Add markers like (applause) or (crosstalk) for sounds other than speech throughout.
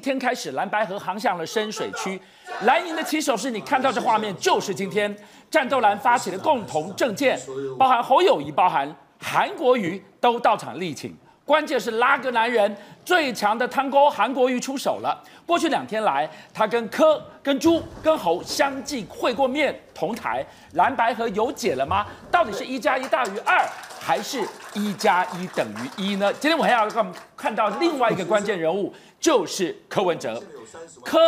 天开始，蓝白河航向了深水区。蓝营的旗手是，你看到这画面，就是今天战斗蓝发起的共同政见，包含侯友谊、包含韩国瑜都到场力挺。关键是拉个男人最强的汤沟韩国瑜出手了。过去两天来，他跟柯、跟朱、跟侯相继会过面，同台蓝白河有解了吗？到底是一加一大于二，还是一加一等于一呢？今天我还要看看到另外一个关键人物，就是柯文哲。柯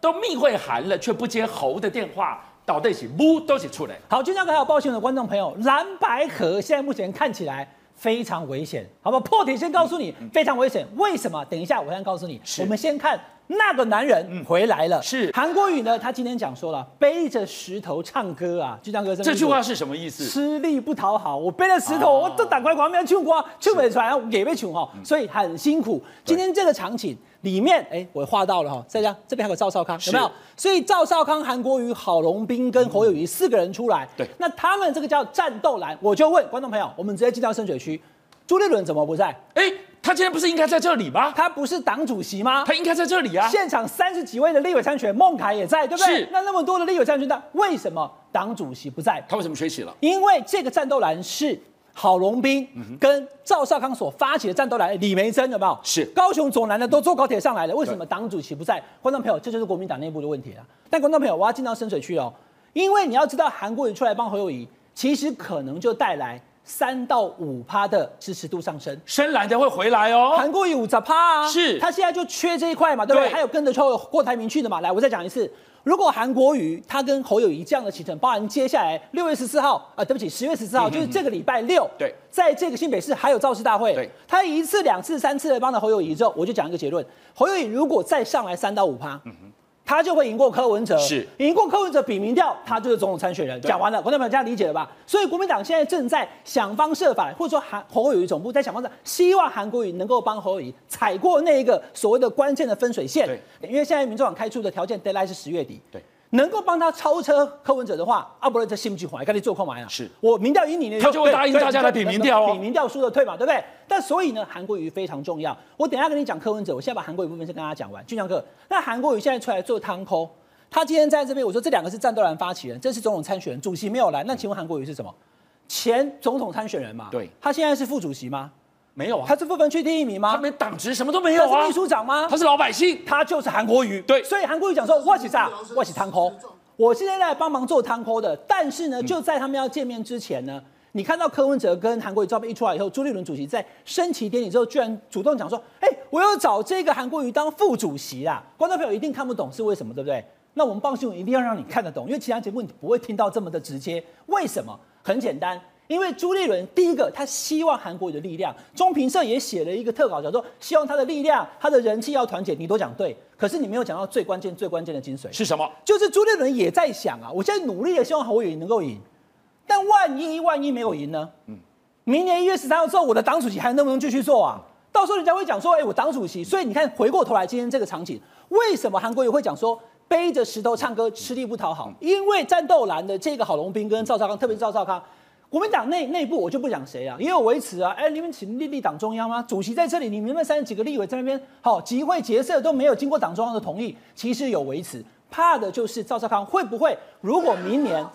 都密会函了，却不接侯的电话，倒在一起，木都是出来？好，就像刚才有抱歉的观众朋友，蓝白河现在目前看起来。非常危险，好不好？破题先告诉你，非常危险。为什么？等一下我先告诉你。我们先看那个男人回来了。是韩国语呢？他今天讲说了，背着石头唱歌啊，就这样歌。这句话是什么意思？吃力不讨好。我背着石头，我都赶快狂飙唱歌，唱不出来，也被穷哈，所以很辛苦。今天这个场景。里面哎，我画到了哈，再这样，这边还有赵少康，有没有？所以赵少康、韩国瑜、郝龙斌跟侯友谊四个人出来。对，那他们这个叫战斗蓝，我就问观众朋友，我们直接进到深水区，朱立伦怎么不在？哎，他今天不是应该在这里吗？他不是党主席吗？他应该在这里啊。现场三十几位的立委参选，孟凯也在，对不对？是。那那么多的立委参选，那为什么党主席不在？他为什么缺席了？因为这个战斗蓝是。郝龙斌跟赵少康所发起的战斗来，李梅珍有没有？是高雄左南的都坐高铁上来了，为什么党主席不在？观众朋友，这就是国民党内部的问题了。但观众朋友，我要进到深水区哦，因为你要知道，韩国瑜出来帮侯友宜，其实可能就带来三到五趴的支持度上升，深蓝的会回来哦。韩国瑜五十趴啊，是他现在就缺这一块嘛，对不对？对还有跟着抽郭台铭去的嘛，来，我再讲一次。如果韩国瑜他跟侯友谊这样的行程，包含接下来六月十四号啊，对不起，十月十四号，就是这个礼拜六，对，在这个新北市还有造势大会，对，他一次、两次、三次的帮了侯友谊之后，我就讲一个结论：侯友谊如果再上来三到五趴，嗯哼。他就会赢过柯文哲，是赢过柯文哲比民调，他就是总统参选人。讲完了，观众朋友这样理解了吧？所以国民党现在正在想方设法，或者说韩侯友谊总部在想方设法，希望韩国瑜能够帮侯友谊踩过那一个所谓的关键的分水线。对，因为现在民众党开出的条件，deadline 是十月底。对。能够帮他超车柯文哲的话，阿伯勒这心不信？还跟你做空买啊？是我民调赢你呢，他就会答应大家来比民调哦，比民调输的退嘛，对不对？但所以呢，韩国瑜非常重要。我等一下跟你讲柯文哲，我现在把韩国瑜部分先跟大家讲完。俊强哥，那韩国瑜现在出来做汤扣，他今天在这边，我说这两个是战斗蓝发起人，这是总统参选人，主席没有来。那请问韩国瑜是什么？前总统参选人嘛？对，他现在是副主席吗？没有啊，他是不分区第一名吗？他没党职，什么都没有啊。他是秘书长吗？他是老百姓，他就是韩国瑜。对，所以韩国瑜讲说，我是啥？我是汤扣。我现在在帮忙做汤扣的，但是呢，就在他们要见面之前呢，你看到柯文哲跟韩国瑜照片一出来以后，朱立伦主席在升旗典礼之后，居然主动讲说：“哎，我要找这个韩国瑜当副主席啦！”观众朋友一定看不懂是为什么，对不对？那我们报新闻一定要让你看得懂，因为其他节目你不会听到这么的直接。为什么？很简单。因为朱立伦第一个，他希望韩国瑜的力量，中评社也写了一个特稿，叫做希望他的力量、他的人气要团结。你都讲对，可是你没有讲到最关键、最关键的精髓是什么？就是朱立伦也在想啊，我现在努力的希望韩国瑜能够赢，但万一万一没有赢呢？嗯，明年一月十三号之后，我的党主席还能不能继续做啊？到时候人家会讲说，哎，我党主席。所以你看，回过头来今天这个场景，为什么韩国瑜会讲说背着石头唱歌，吃力不讨好？因为战斗蓝的这个郝龙斌跟赵少康，特别是赵少康。国民党内内部我就不讲谁啊，也有维持啊，哎，你们请立立党中央吗？主席在这里，你们那三十几个立委在那边，好集会结社都没有经过党中央的同意，其实有维持，怕的就是赵少康会不会，如果明年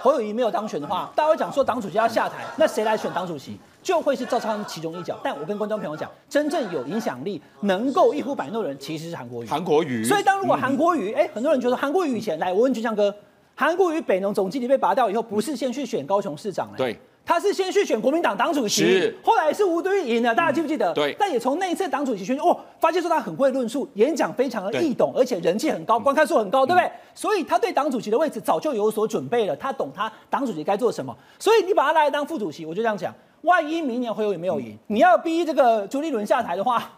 侯友谊没有当选的话，大家会讲说党主席要下台，那谁来选党主席？就会是赵少康其中一角。但我跟观众朋友讲，真正有影响力、能够一呼百诺的人，其实是韩国瑜。韩国瑜。所以当如果韩国瑜，哎，很多人觉得韩国瑜以前来，我问俊相哥，韩国瑜北农总经理被拔掉以后，不是先去选高雄市长？对。他是先去选国民党党主席，是后来是吴敦义赢了，大家记不记得？嗯、对。但也从那一次党主席选举，哦，发现说他很会论述，演讲非常的易懂，而且人气很高，观看数很高，对不对？嗯、所以他对党主席的位置早就有所准备了，他懂他党主席该做什么。所以你把他拉来当副主席，我就这样讲：万一明年侯友宜没有赢，嗯、你要逼这个朱立伦下台的话。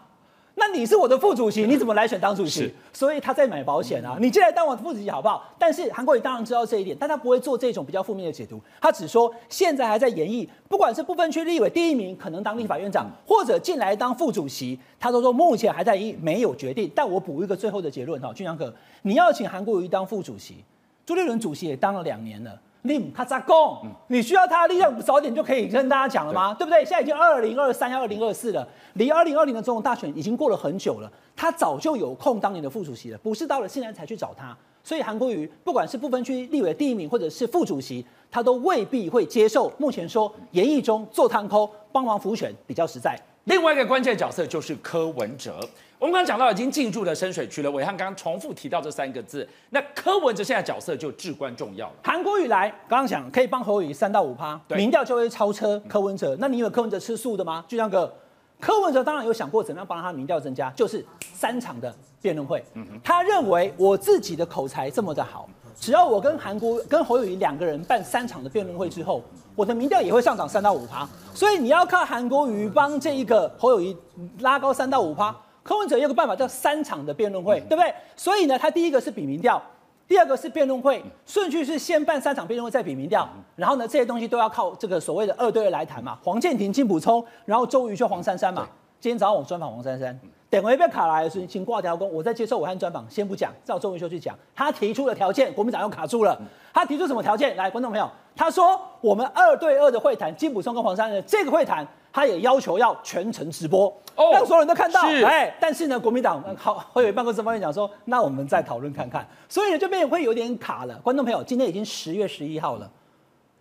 那你是我的副主席，你怎么来选当主席？所以他在买保险啊！你进来当我的副主席好不好？但是韩国瑜当然知道这一点，但他不会做这种比较负面的解读。他只说现在还在演绎，不管是不分区立委第一名可能当立法院长，或者进来当副主席，他都说目前还在研议，没有决定。但我补一个最后的结论哈，俊阳哥，你要请韩国瑜当副主席，朱立伦主席也当了两年了。你卡扎贡，你需要他的力量，早点就可以跟大家讲了吗？对，对不对？现在已经二零二三要二零二四了，离二零二零的总统大选已经过了很久了，他早就有空当年的副主席了，不是到了现在才去找他。所以韩国瑜不管是不分区立委第一名，或者是副主席，他都未必会接受。目前说严义中做探扣帮忙辅选比较实在。另外一个关键角色就是柯文哲。我们刚刚讲到已经进驻了深水区了，伟汉刚刚重复提到这三个字，那柯文哲现在角色就至关重要了。韩国瑜来，刚刚讲可以帮侯友宜三到五趴，民调就会超车柯文哲。那你以为柯文哲吃素的吗？就像个柯文哲当然有想过怎么样帮他民调增加，就是三场的辩论会。他认为我自己的口才这么的好，只要我跟韩国跟侯友宜两个人办三场的辩论会之后，我的民调也会上涨三到五趴。所以你要靠韩国瑜帮这一个侯友宜拉高三到五趴。柯文哲有个办法叫三场的辩论会，对不对？所以呢，他第一个是比民调，第二个是辩论会，顺序是先办三场辩论会，再比民调。然后呢，这些东西都要靠这个所谓的二对二来谈嘛。黄健庭、金补充，然后周瑜就黄珊珊嘛。今天早上我专访黄珊珊，等会被卡来的时候，请挂条工，我在接受武汉专访，先不讲，照周瑜秀去讲。他提出的条件，国民党又卡住了。他提出什么条件？来，观众朋友，他说我们二对二的会谈，金溥聪跟黄珊珊这个会谈。他也要求要全程直播，让所有人都看到。哎，但是呢，国民党好会有办公室方面讲说，那我们再讨论看看。所以呢，这边会有点卡了。观众朋友，今天已经十月十一号了，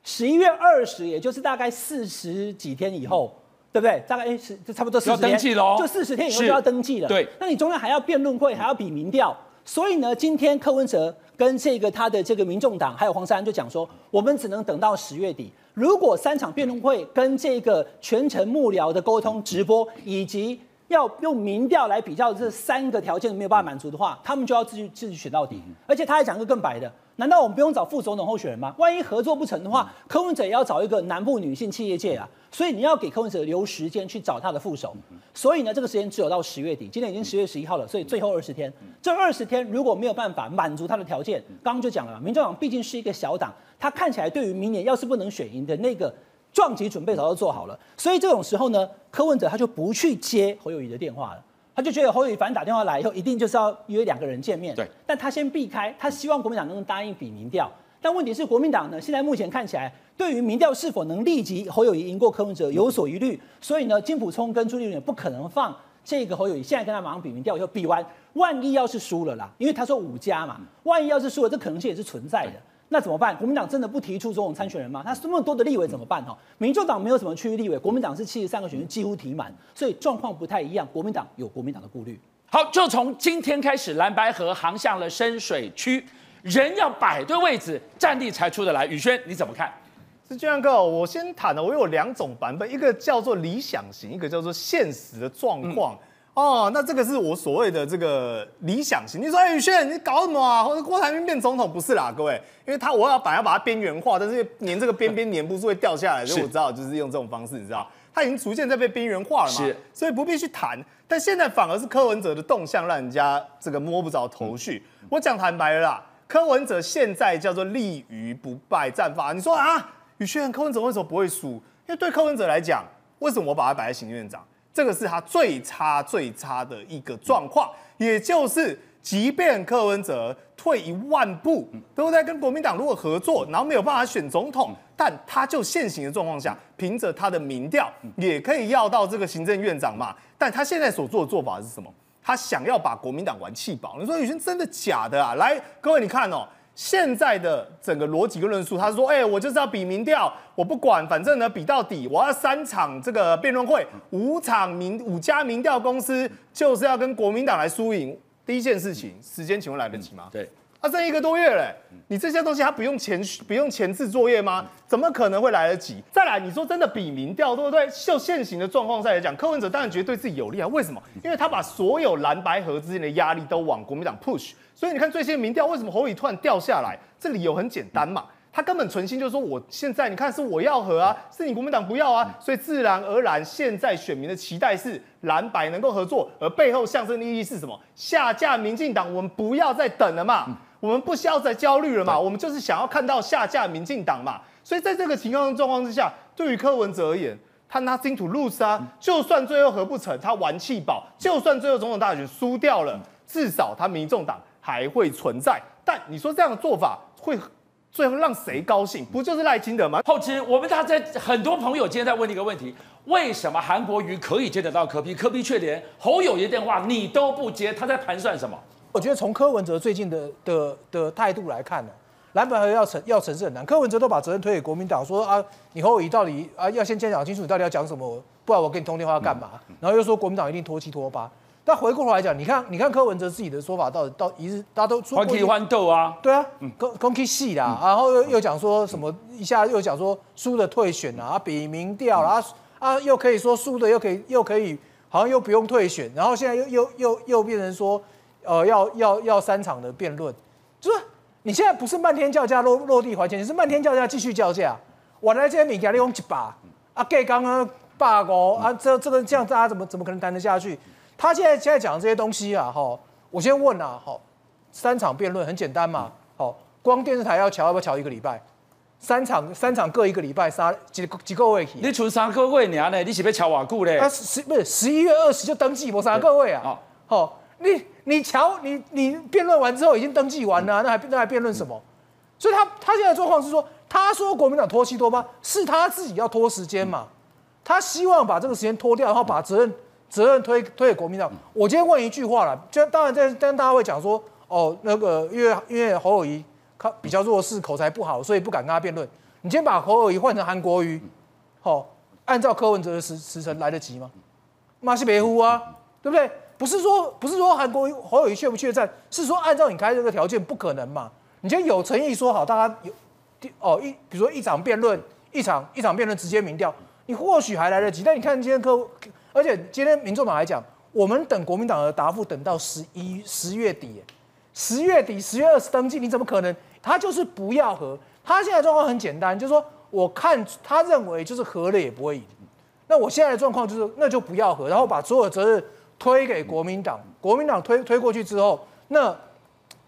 十一月二十，也就是大概四十几天以后，对不对？大概哎，是就差不多四十天，就四十天以后就要登记了。对，那你中间还要辩论会，还要比民调。所以呢，今天柯文哲跟这个他的这个民众党还有黄珊珊就讲说，我们只能等到十月底。如果三场辩论会跟这个全程幕僚的沟通直播，以及要用民调来比较这三个条件没有办法满足的话，他们就要自己自己选到底。而且他还讲一个更白的，难道我们不用找副总统候选人吗？万一合作不成的话，柯文哲也要找一个南部女性企业界啊。所以你要给柯文哲留时间去找他的副手。所以呢，这个时间只有到十月底，今天已经十月十一号了，所以最后二十天，这二十天如果没有办法满足他的条件，刚刚就讲了嘛，民众党毕竟是一个小党。他看起来对于明年要是不能选赢的那个撞击准备早就做好了，所以这种时候呢，柯文哲他就不去接侯友谊的电话了，他就觉得侯友宜反正打电话来以后，一定就是要约两个人见面。对，但他先避开，他希望国民党能答应比民调。但问题是，国民党呢，现在目前看起来对于民调是否能立即侯友宜赢过柯文哲有所疑虑，所以呢，金溥聪跟朱立伦也不可能放这个侯友宜现在跟他马上比民调以后比完，万一要是输了啦，因为他说五家嘛，万一要是输了，这可能性也是存在的。那怎么办？国民党真的不提出总统参选人吗？那这么多的立委怎么办？哈，民众党没有什么区域立委，国民党是七十三个选区几乎提满，所以状况不太一样。国民党有国民党的顾虑。好，就从今天开始，蓝白河航向了深水区，人要摆对位置，战力才出得来。宇轩，你怎么看？是这样哥，我先谈的，我有两种版本，一个叫做理想型，一个叫做现实的状况。哦，那这个是我所谓的这个理想型。你说，哎，宇轩，你搞什么啊？或者郭台铭变总统不是啦，各位，因为他我要把要把它边缘化，但是粘这个边边粘不住会掉下来，所以我知道就是用这种方式，你知道，他已经逐渐在被边缘化了嘛，是，所以不必去谈。但现在反而是柯文哲的动向让人家这个摸不着头绪。嗯、我讲坦白了啦，柯文哲现在叫做立于不败战法。你说啊，宇轩，柯文哲为什么不会输？因为对柯文哲来讲，为什么我把他摆在行政院长？这个是他最差最差的一个状况，也就是，即便柯文哲退一万步，都在跟国民党如果合作，然后没有办法选总统，但他就现行的状况下，凭着他的民调，也可以要到这个行政院长嘛。但他现在所做的做法是什么？他想要把国民党玩气饱。你说宇轩真的假的啊？来，各位你看哦。现在的整个逻辑跟论述，他说：“哎、我就是要比民调，我不管，反正呢比到底，我要三场这个辩论会，五场民五家民调公司就是要跟国民党来输赢。第一件事情，时间请问来得及吗？对，啊，剩一个多月嘞，你这些东西他不用前不用前置作业吗？怎么可能会来得及？再来，你说真的比民调对不对？就现行的状况下来讲，柯文哲当然觉得对自己有利啊。为什么？因为他把所有蓝白合之间的压力都往国民党 push。”所以你看最新的民调，为什么侯友突然掉下来？这理由很简单嘛，他根本存心就是说，我现在你看是我要和啊，是你国民党不要啊，所以自然而然现在选民的期待是蓝白能够合作，而背后象征的意义是什么？下架民进党，我们不要再等了嘛，我们不需要再焦虑了嘛，我们就是想要看到下架民进党嘛。所以在这个情况状况之下，对于柯文哲而言，他 nothing to lose 啊，就算最后合不成，他玩气保，就算最后总统大选输掉了，至少他民众党。还会存在，但你说这样的做法会最后让谁高兴？不就是赖清德吗？后期我们大家很多朋友今天在问一个问题：为什么韩国瑜可以接得到柯比柯比却连侯友谊电话你都不接？他在盘算什么？我觉得从柯文哲最近的的的态度来看呢，蓝白合要成要成是很难。柯文哲都把责任推给国民党，说啊，你侯友宜到底啊要先先讲清楚，你到底要讲什么，不然我跟你通电话要干嘛？然后又说国民党一定拖七拖八。但回过头来讲，你看你看柯文哲自己的说法，到底到一日大家都说欢喜欢斗啊，对啊，公公 K 戏啦，然后又又讲说什么一下又讲说输的退选啊，比民调啊啊又可以说输的又可以又可以好像又不用退选，然后现在又又又又变成说。呃，要要要三场的辩论，就是你现在不是漫天叫价落落地还钱，你是漫天叫价继续叫价。我来这边米给你用一把啊，给刚刚罢工啊，这这个这样大家怎么怎么可能谈得下去？他现在现在讲这些东西啊，哈，我先问啊，好，三场辩论很简单嘛，好，光电视台要瞧要不要瞧一个礼拜？三场三场各一个礼拜，三几几个位？你存三个位呢？你是要乔瓦固嘞？啊，十不是十一月二十就登记，我三个位啊，好，你。你瞧，你你辩论完之后已经登记完了，那还那还辩论什么？所以他他现在状况是说，他说国民党拖七拖吗，是他自己要拖时间嘛？他希望把这个时间拖掉，然后把责任责任推推给国民党。我今天问一句话了，就当然在但大家会讲说，哦，那个因为因为侯友谊他比较弱势，口才不好，所以不敢跟他辩论。你今天把侯友谊换成韩国瑜，好、哦，按照柯文哲的时时辰来得及吗？马西北夫啊，对不对？不是说不是说韩国侯友宜缺不缺战，是说按照你开这个条件不可能嘛？你今天有诚意说好，大家有哦一，比如说一场辩论，一场一场辩论直接民调，你或许还来得及。但你看今天客户，而且今天民众党来讲，我们等国民党的答复等到十一十月底，十月底十月二十登记，你怎么可能？他就是不要和，他现在状况很简单，就是说我看他认为就是和了也不会赢。那我现在的状况就是那就不要和，然后把所有责任。推给国民党，国民党推推过去之后，那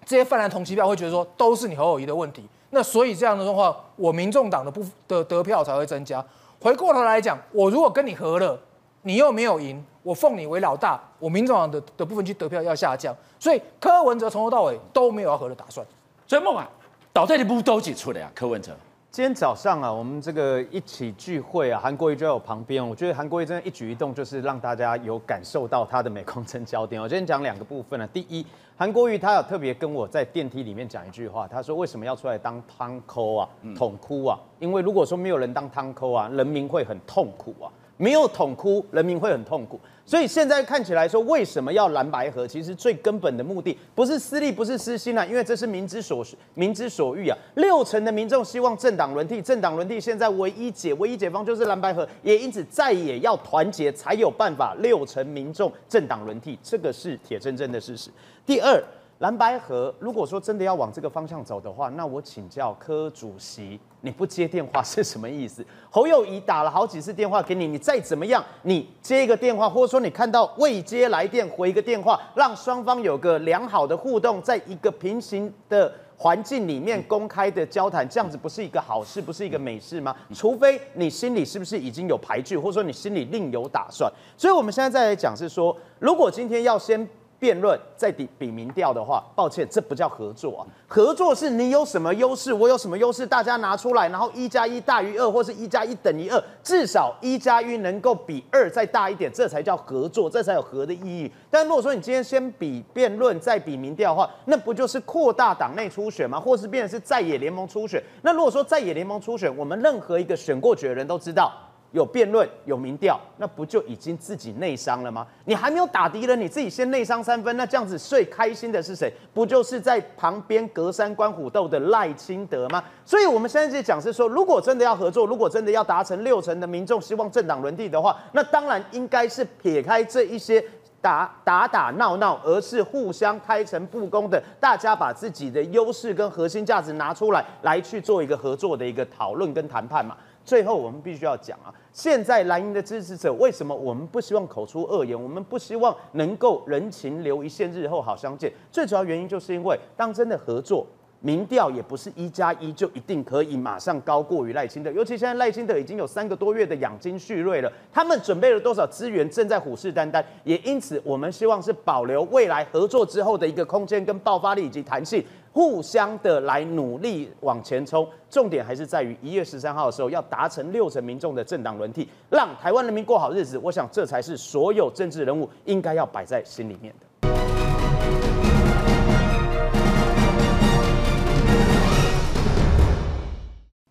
这些泛蓝同期票会觉得说都是你侯友宜的问题，那所以这样的话，我民众党的不的得票才会增加。回过头来讲，我如果跟你合了，你又没有赢，我奉你为老大，我民众党的的部分去得票要下降。所以柯文哲从头到尾都没有要合的打算。所以梦啊，倒在你不都挤出来啊？柯文哲。今天早上啊，我们这个一起聚会啊，韩国瑜就在我旁边。我觉得韩国瑜真的一举一动，就是让大家有感受到他的镁光灯焦点。我今天讲两个部分呢、啊。第一，韩国瑜他有特别跟我在电梯里面讲一句话，他说为什么要出来当汤抠啊、桶哭啊？因为如果说没有人当汤抠啊，人民会很痛苦啊。没有桶哭，人民会很痛苦。所以现在看起来说，为什么要蓝白合？其实最根本的目的不是私利，不是私心啊，因为这是民之所民之所欲啊。六成的民众希望政党轮替，政党轮替现在唯一解唯一解方就是蓝白合，也因此再也要团结才有办法。六成民众政党轮替，这个是铁铮铮的事实。第二。蓝白河，如果说真的要往这个方向走的话，那我请教柯主席，你不接电话是什么意思？(laughs) 侯友谊打了好几次电话给你，你再怎么样，你接一个电话，或者说你看到未接来电回一个电话，让双方有个良好的互动，在一个平行的环境里面公开的交谈，这样子不是一个好事，不是一个美事吗？(laughs) 除非你心里是不是已经有排拒，或者说你心里另有打算。所以我们现在再来讲是说，如果今天要先。辩论再比比民调的话，抱歉，这不叫合作啊。合作是你有什么优势，我有什么优势，大家拿出来，然后一加一大于二，或是一加一等于二，至少一加一能够比二再大一点，这才叫合作，这才有合的意义。但如果说你今天先比辩论再比民调的话，那不就是扩大党内初选吗？或是变成是在野联盟初选？那如果说在野联盟初选，我们任何一个选过举的人都知道。有辩论，有民调，那不就已经自己内伤了吗？你还没有打敌人，你自己先内伤三分，那这样子最开心的是谁？不就是在旁边隔山观虎斗的赖清德吗？所以我们现在就讲是说，如果真的要合作，如果真的要达成六成的民众希望政党轮替的话，那当然应该是撇开这一些打打打闹闹，而是互相开诚布公的，大家把自己的优势跟核心价值拿出来，来去做一个合作的一个讨论跟谈判嘛。最后，我们必须要讲啊，现在蓝营的支持者为什么我们不希望口出恶言？我们不希望能够人情留一线，日后好相见。最主要原因就是因为，当真的合作，民调也不是一加一就一定可以马上高过于赖清德，尤其现在赖清德已经有三个多月的养精蓄锐了，他们准备了多少资源，正在虎视眈眈。也因此，我们希望是保留未来合作之后的一个空间跟爆发力以及弹性，互相的来努力往前冲。重点还是在于一月十三号的时候要达成六成民众的政党轮替，让台湾人民过好日子。我想这才是所有政治人物应该要摆在心里面的。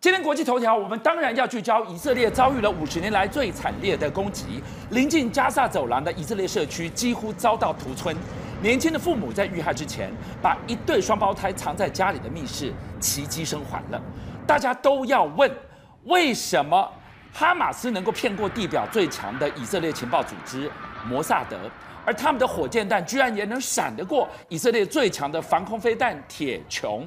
今天国际头条，我们当然要聚焦以色列遭遇了五十年来最惨烈的攻击，临近加萨走廊的以色列社区几乎遭到屠村。年轻的父母在遇害之前，把一对双胞胎藏在家里的密室奇迹生还了。大家都要问，为什么哈马斯能够骗过地表最强的以色列情报组织摩萨德，而他们的火箭弹居然也能闪得过以色列最强的防空飞弹铁穹？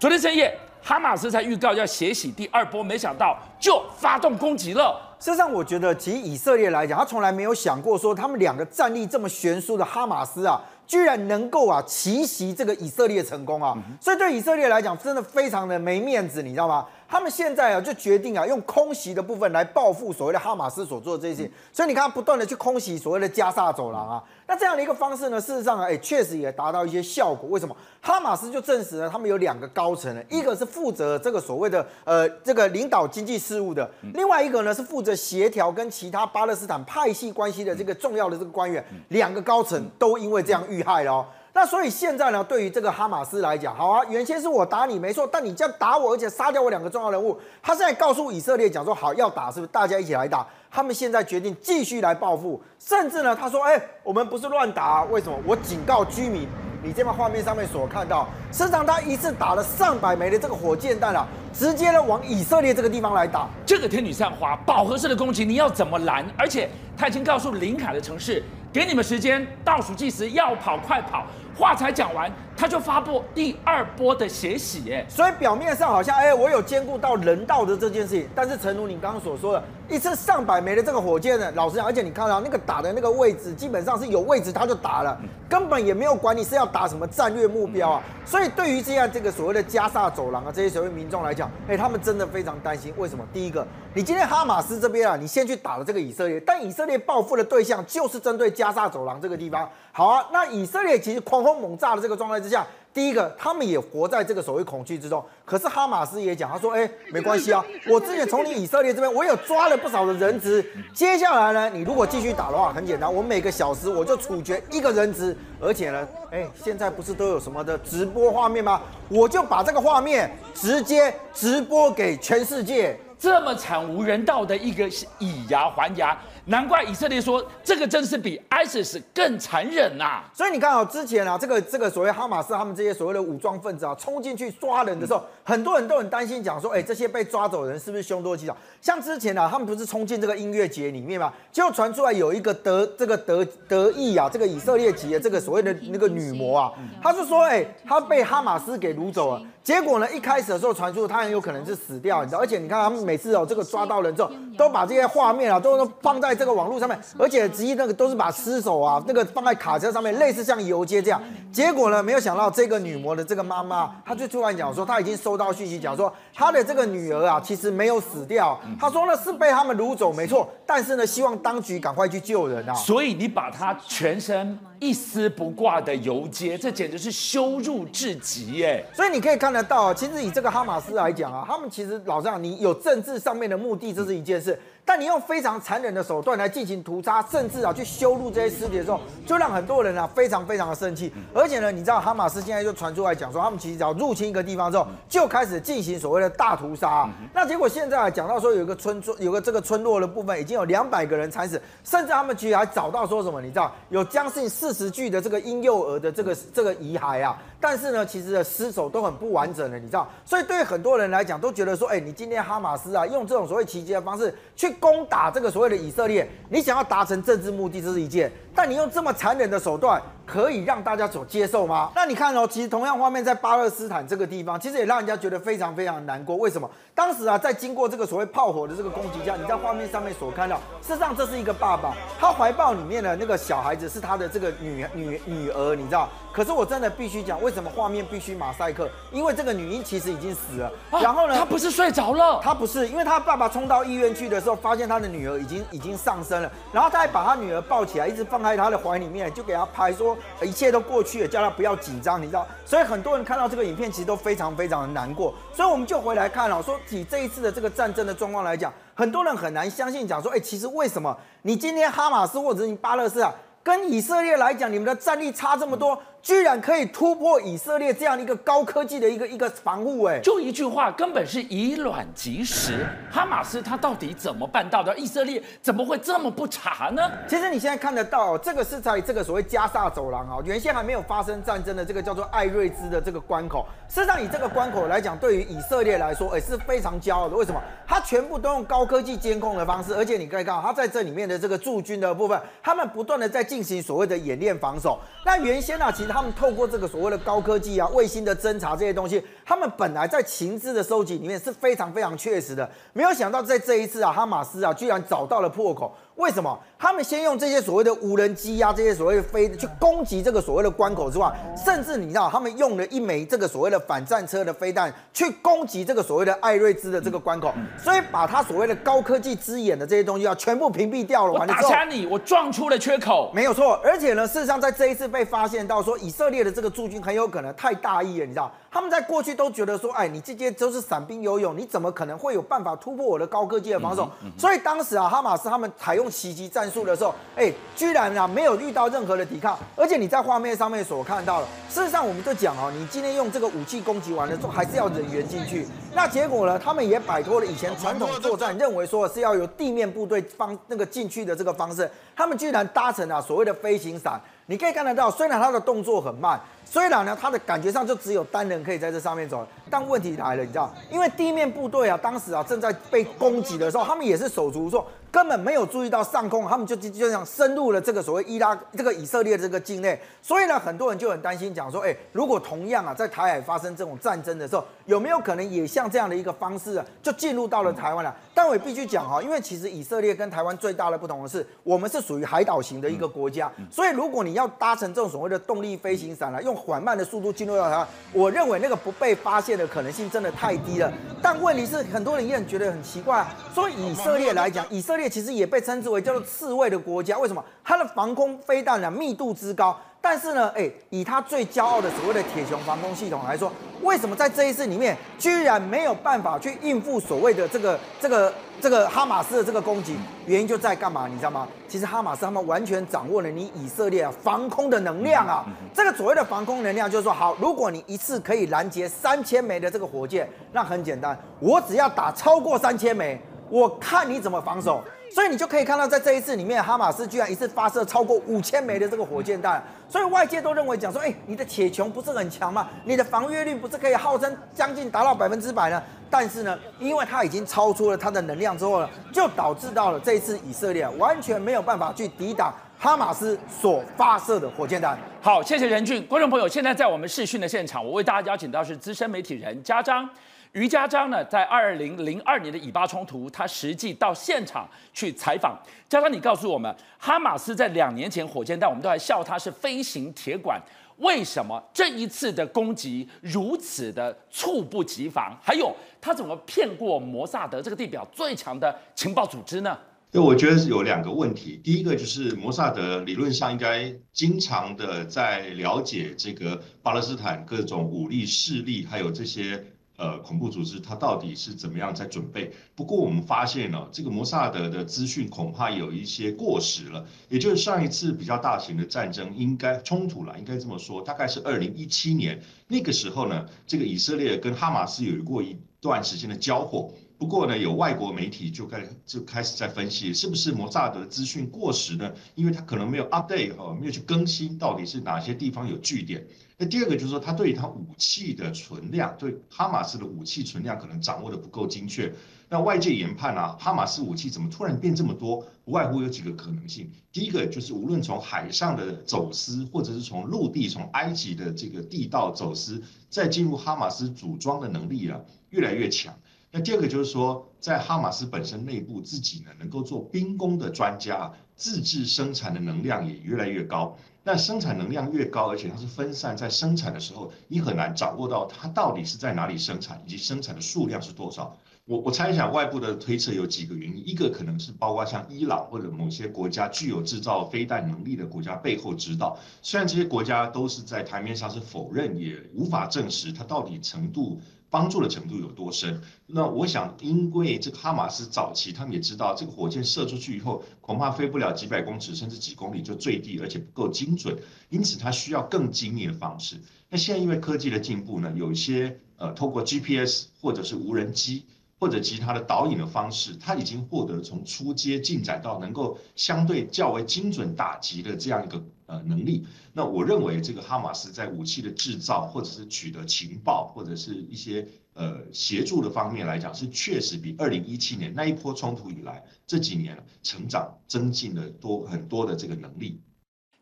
昨天深夜。哈马斯才预告要血洗第二波，没想到就发动攻击了。事实上，我觉得，其实以色列来讲，他从来没有想过说，他们两个战力这么悬殊的哈马斯啊，居然能够啊奇袭这个以色列成功啊！所以对以色列来讲，真的非常的没面子，你知道吗？他们现在啊，就决定啊，用空袭的部分来报复所谓的哈马斯所做的这些。所以你看，他不断的去空袭所谓的加萨走廊啊。那这样的一个方式呢，事实上啊，哎，确实也达到一些效果。为什么？哈马斯就证实了，他们有两个高层呢，一个是负责这个所谓的呃这个领导经济事务的，另外一个呢是负责协调跟其他巴勒斯坦派系关系的这个重要的这个官员。两个高层都因为这样遇害了哦。那所以现在呢，对于这个哈马斯来讲，好啊，原先是我打你没错，但你这样打我，而且杀掉我两个重要人物，他现在告诉以色列讲说，好要打，是不是大家一起来打？他们现在决定继续来报复，甚至呢，他说，哎，我们不是乱打，为什么？我警告居民，你这边画面上面所看到，实际上他一次打了上百枚的这个火箭弹啊，直接呢往以色列这个地方来打，这个天女散花饱和式的攻击，你要怎么拦？而且他已经告诉临海的城市，给你们时间倒数计时，要跑快跑。话才讲完，他就发布第二波的血洗，哎，所以表面上好像，哎，我有兼顾到人道的这件事情，但是诚如你刚刚所说的，一次上百枚的这个火箭呢，老实讲，而且你看到那个打的那个位置，基本上是有位置他就打了，根本也没有管你是要打什么战略目标啊，所以对于这样这个所谓的加萨走廊啊，这些所谓民众来讲，哎，他们真的非常担心，为什么？第一个，你今天哈马斯这边啊，你先去打了这个以色列，但以色列报复的对象就是针对加沙走廊这个地方。好啊，那以色列其实狂轰猛炸的这个状态之下，第一个他们也活在这个所谓恐惧之中。可是哈马斯也讲，他说：“哎，(laughs) 没关系啊，(laughs) 我之前从你以色列这边，我有抓了不少的人质。接下来呢，你如果继续打的话，很简单，我每个小时我就处决一个人质。而且呢，哎，现在不是都有什么的直播画面吗？我就把这个画面直接直播给全世界。这么惨无人道的一个以牙还牙。”难怪以色列说这个真是比 ISIS 更残忍呐、啊！所以你看啊，之前啊，这个这个所谓哈马斯他们这些所谓的武装分子啊，冲进去抓人的时候，很多人都很担心，讲说，哎，这些被抓走的人是不是凶多吉少？像之前啊，他们不是冲进这个音乐节里面嘛，结果传出来有一个德这个德德裔啊，这个以色列籍的这个所谓的那个女模啊，她就说，哎，她被哈马斯给掳走了。结果呢，一开始的时候传出她很有可能是死掉，你知道？而且你看他们每次哦，这个抓到人之后，都把这些画面啊，都都放在这个网络上面，而且直接那个都是把尸首啊，那个放在卡车上面，类似像游街这样。结果呢，没有想到这个女模的这个妈妈，她就突然讲说，她已经收到讯息，讲说她的这个女儿啊，其实没有死掉。她说呢，是被他们掳走，没错。但是呢，希望当局赶快去救人啊。所以你把她全身。一丝不挂的游街，这简直是羞辱至极耶！所以你可以看得到，其实以这个哈马斯来讲啊，他们其实老实讲，你有政治上面的目的，这是一件事。但你用非常残忍的手段来进行屠杀，甚至啊去羞辱这些尸体的时候，就让很多人啊非常非常的生气。而且呢，你知道哈马斯现在就传出来讲说，他们其实只要入侵一个地方之后，就开始进行所谓的大屠杀。那结果现在讲到说，有一个村庄，有个这个村落的部分，已经有两百个人惨死，甚至他们其实还找到说什么，你知道有将近四十具的这个婴幼儿的这个这个遗骸啊。但是呢，其实的尸首都很不完整的，你知道，所以对很多人来讲，都觉得说，哎，你今天哈马斯啊，用这种所谓奇迹的方式去攻打这个所谓的以色列，你想要达成政治目的，这是一件。但你用这么残忍的手段，可以让大家所接受吗？那你看哦，其实同样画面在巴勒斯坦这个地方，其实也让人家觉得非常非常难过。为什么？当时啊，在经过这个所谓炮火的这个攻击下，你在画面上面所看到，事实上这是一个爸爸，他怀抱里面的那个小孩子是他的这个女女女儿，你知道？可是我真的必须讲，为什么画面必须马赛克？因为这个女婴其实已经死了。啊、然后呢，她不是睡着了，她不是，因为她爸爸冲到医院去的时候，发现他的女儿已经已经上身了，然后他还把他女儿抱起来，一直放。在他的怀里面，就给他拍说一切都过去了，叫他不要紧张，你知道？所以很多人看到这个影片，其实都非常非常的难过。所以我们就回来看了，说以这一次的这个战争的状况来讲，很多人很难相信，讲说，哎，其实为什么你今天哈马斯或者是你巴勒斯坦跟以色列来讲，你们的战力差这么多？居然可以突破以色列这样的一个高科技的一个一个防护，哎，就一句话，根本是以卵击石。哈马斯他到底怎么办到的？以色列怎么会这么不查呢？其实你现在看得到，这个是在这个所谓加萨走廊啊，原先还没有发生战争的这个叫做艾瑞兹的这个关口。事实上，以这个关口来讲，对于以色列来说，哎，是非常骄傲的。为什么？它全部都用高科技监控的方式，而且你可以看到，它在这里面的这个驻军的部分，他们不断的在进行所谓的演练防守。那原先呢，其实他们透过这个所谓的高科技啊、卫星的侦查这些东西，他们本来在情资的收集里面是非常非常确实的。没有想到在这一次啊，哈马斯啊，居然找到了破口。为什么？他们先用这些所谓的无人机呀、啊，这些所谓的飞去攻击这个所谓的关口之外，甚至你知道，他们用了一枚这个所谓的反战车的飞弹去攻击这个所谓的艾瑞兹的这个关口，所以把他所谓的高科技之眼的这些东西啊，全部屏蔽掉了。我打瞎你，我撞出了缺口。没有错，而且呢，事实上在这一次被发现到说，以色列的这个驻军很有可能太大意了，你知道。他们在过去都觉得说，哎，你这些都是散兵游泳，你怎么可能会有办法突破我的高科技的防守？所以当时啊，哈马斯他们采用用袭击战术的时候，哎，居然啊没有遇到任何的抵抗，而且你在画面上面所看到的，事实上我们就讲哦，你今天用这个武器攻击完了之后，还是要人员进去。那结果呢，他们也摆脱了以前传统作战认为说是要由地面部队方那个进去的这个方式，他们居然搭乘了所谓的飞行伞。你可以看得到，虽然他的动作很慢，虽然呢他的感觉上就只有单人可以在这上面走，但问题来了，你知道，因为地面部队啊，当时啊正在被攻击的时候，他们也是手足无措。根本没有注意到上空，他们就就就这样深入了这个所谓伊拉这个以色列这个境内，所以呢，很多人就很担心，讲说，哎，如果同样啊在台海发生这种战争的时候，有没有可能也像这样的一个方式啊，就进入到了台湾了？但我也必须讲哈，因为其实以色列跟台湾最大的不同的是，我们是属于海岛型的一个国家，所以如果你要搭乘这种所谓的动力飞行伞来用缓慢的速度进入到台湾，我认为那个不被发现的可能性真的太低了。但问题是，很多人也很觉得很奇怪，啊，所以以色列来讲，以色列。其实也被称之为叫做刺猬的国家，为什么？它的防空飞弹呢密度之高，但是呢，哎，以他最骄傲的所谓的铁穹防空系统来说，为什么在这一次里面居然没有办法去应付所谓的这个这个这个哈马斯的这个攻击？原因就在干嘛？你知道吗？其实哈马斯他们完全掌握了你以色列啊防空的能量啊。这个所谓的防空能量就是说，好，如果你一次可以拦截三千枚的这个火箭，那很简单，我只要打超过三千枚。我看你怎么防守，所以你就可以看到，在这一次里面，哈马斯居然一次发射超过五千枚的这个火箭弹，所以外界都认为讲说，哎，你的铁穹不是很强吗？你的防御率不是可以号称将近达到百分之百呢？但是呢，因为它已经超出了它的能量之后呢，就导致到了这一次以色列完全没有办法去抵挡哈马斯所发射的火箭弹。好，谢谢仁俊，观众朋友，现在在我们视讯的现场，我为大家邀请到是资深媒体人家璋。于家璋呢，在二零零二年的以巴冲突，他实际到现场去采访。家璋，你告诉我们，哈马斯在两年前火箭弹，我们都还笑他是飞行铁管，为什么这一次的攻击如此的猝不及防？还有，他怎么骗过摩萨德这个地表最强的情报组织呢？对，我觉得是有两个问题。第一个就是摩萨德理论上应该经常的在了解这个巴勒斯坦各种武力势力，还有这些。呃，恐怖组织它到底是怎么样在准备？不过我们发现呢，这个摩萨德的资讯恐怕有一些过时了。也就是上一次比较大型的战争，应该冲突了，应该这么说，大概是二零一七年那个时候呢，这个以色列跟哈马斯有过一段时间的交火。不过呢，有外国媒体就开就开始在分析，是不是摩萨德的资讯过时呢？因为他可能没有 update 哈，没有去更新到底是哪些地方有据点。第二个就是说，他对于他武器的存量，对哈马斯的武器存量可能掌握的不够精确。那外界研判啊，哈马斯武器怎么突然变这么多？不外乎有几个可能性。第一个就是无论从海上的走私，或者是从陆地从埃及的这个地道走私，再进入哈马斯组装的能力啊越来越强。那第二个就是说，在哈马斯本身内部自己呢能够做兵工的专家，自制生产的能量也越来越高。那生产能量越高，而且它是分散在生产的时候，你很难掌握到它到底是在哪里生产，以及生产的数量是多少。我我猜想，外部的推测有几个原因，一个可能是包括像伊朗或者某些国家具有制造飞弹能力的国家背后指导。虽然这些国家都是在台面上是否认，也无法证实它到底程度帮助的程度有多深。那我想，因为这个哈马斯早期他们也知道，这个火箭射出去以后，恐怕飞不了几百公尺，甚至几公里就坠地，而且不够精准，因此它需要更精密的方式。那现在因为科技的进步呢，有一些呃，透过 GPS 或者是无人机。或者其他的导引的方式，它已经获得从初阶进展到能够相对较为精准打击的这样一个呃能力。那我认为这个哈马斯在武器的制造或者是取得情报或者是一些呃协助的方面来讲，是确实比二零一七年那一波冲突以来这几年成长增进了多很多的这个能力。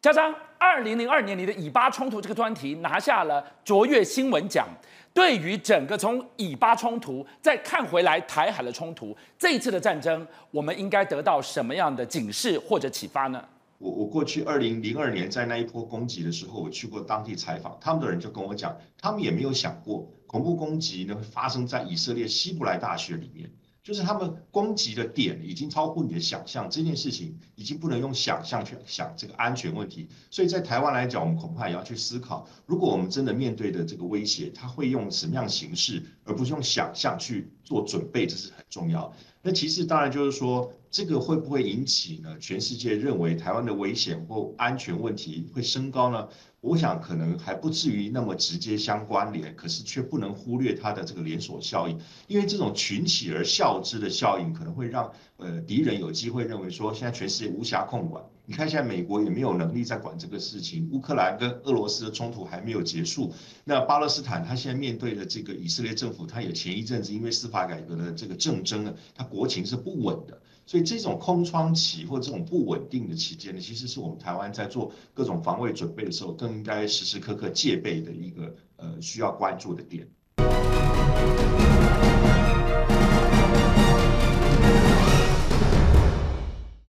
加上二零零二年你的以巴冲突这个专题拿下了卓越新闻奖。对于整个从以巴冲突再看回来台海的冲突，这一次的战争，我们应该得到什么样的警示或者启发呢？我我过去二零零二年在那一波攻击的时候，我去过当地采访，他们的人就跟我讲，他们也没有想过恐怖攻击呢发生在以色列希伯来大学里面。就是他们攻击的点已经超乎你的想象，这件事情已经不能用想象去想这个安全问题。所以在台湾来讲，我们恐怕也要去思考，如果我们真的面对的这个威胁，它会用什么样形式，而不是用想象去做准备，这是很重要。那其实当然就是说，这个会不会引起呢？全世界认为台湾的危险或安全问题会升高呢？我想可能还不至于那么直接相关联，可是却不能忽略它的这个连锁效应，因为这种群起而效之的效应，可能会让呃敌人有机会认为说，现在全世界无暇控管。你看现在美国也没有能力在管这个事情，乌克兰跟俄罗斯的冲突还没有结束，那巴勒斯坦他现在面对的这个以色列政府，他也前一阵子因为司法改革的这个政争呢，他国情是不稳的。所以这种空窗期或这种不稳定的期间呢，其实是我们台湾在做各种防卫准备的时候，更应该时时刻刻戒备的一个呃需要关注的点。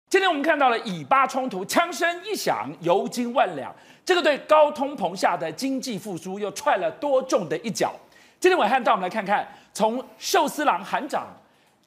今天我们看到了以巴冲突，枪声一响，油金万两，这个对高通膨下的经济复苏又踹了多重的一脚。今天晚上，带我们来看看，从寿司郎喊涨，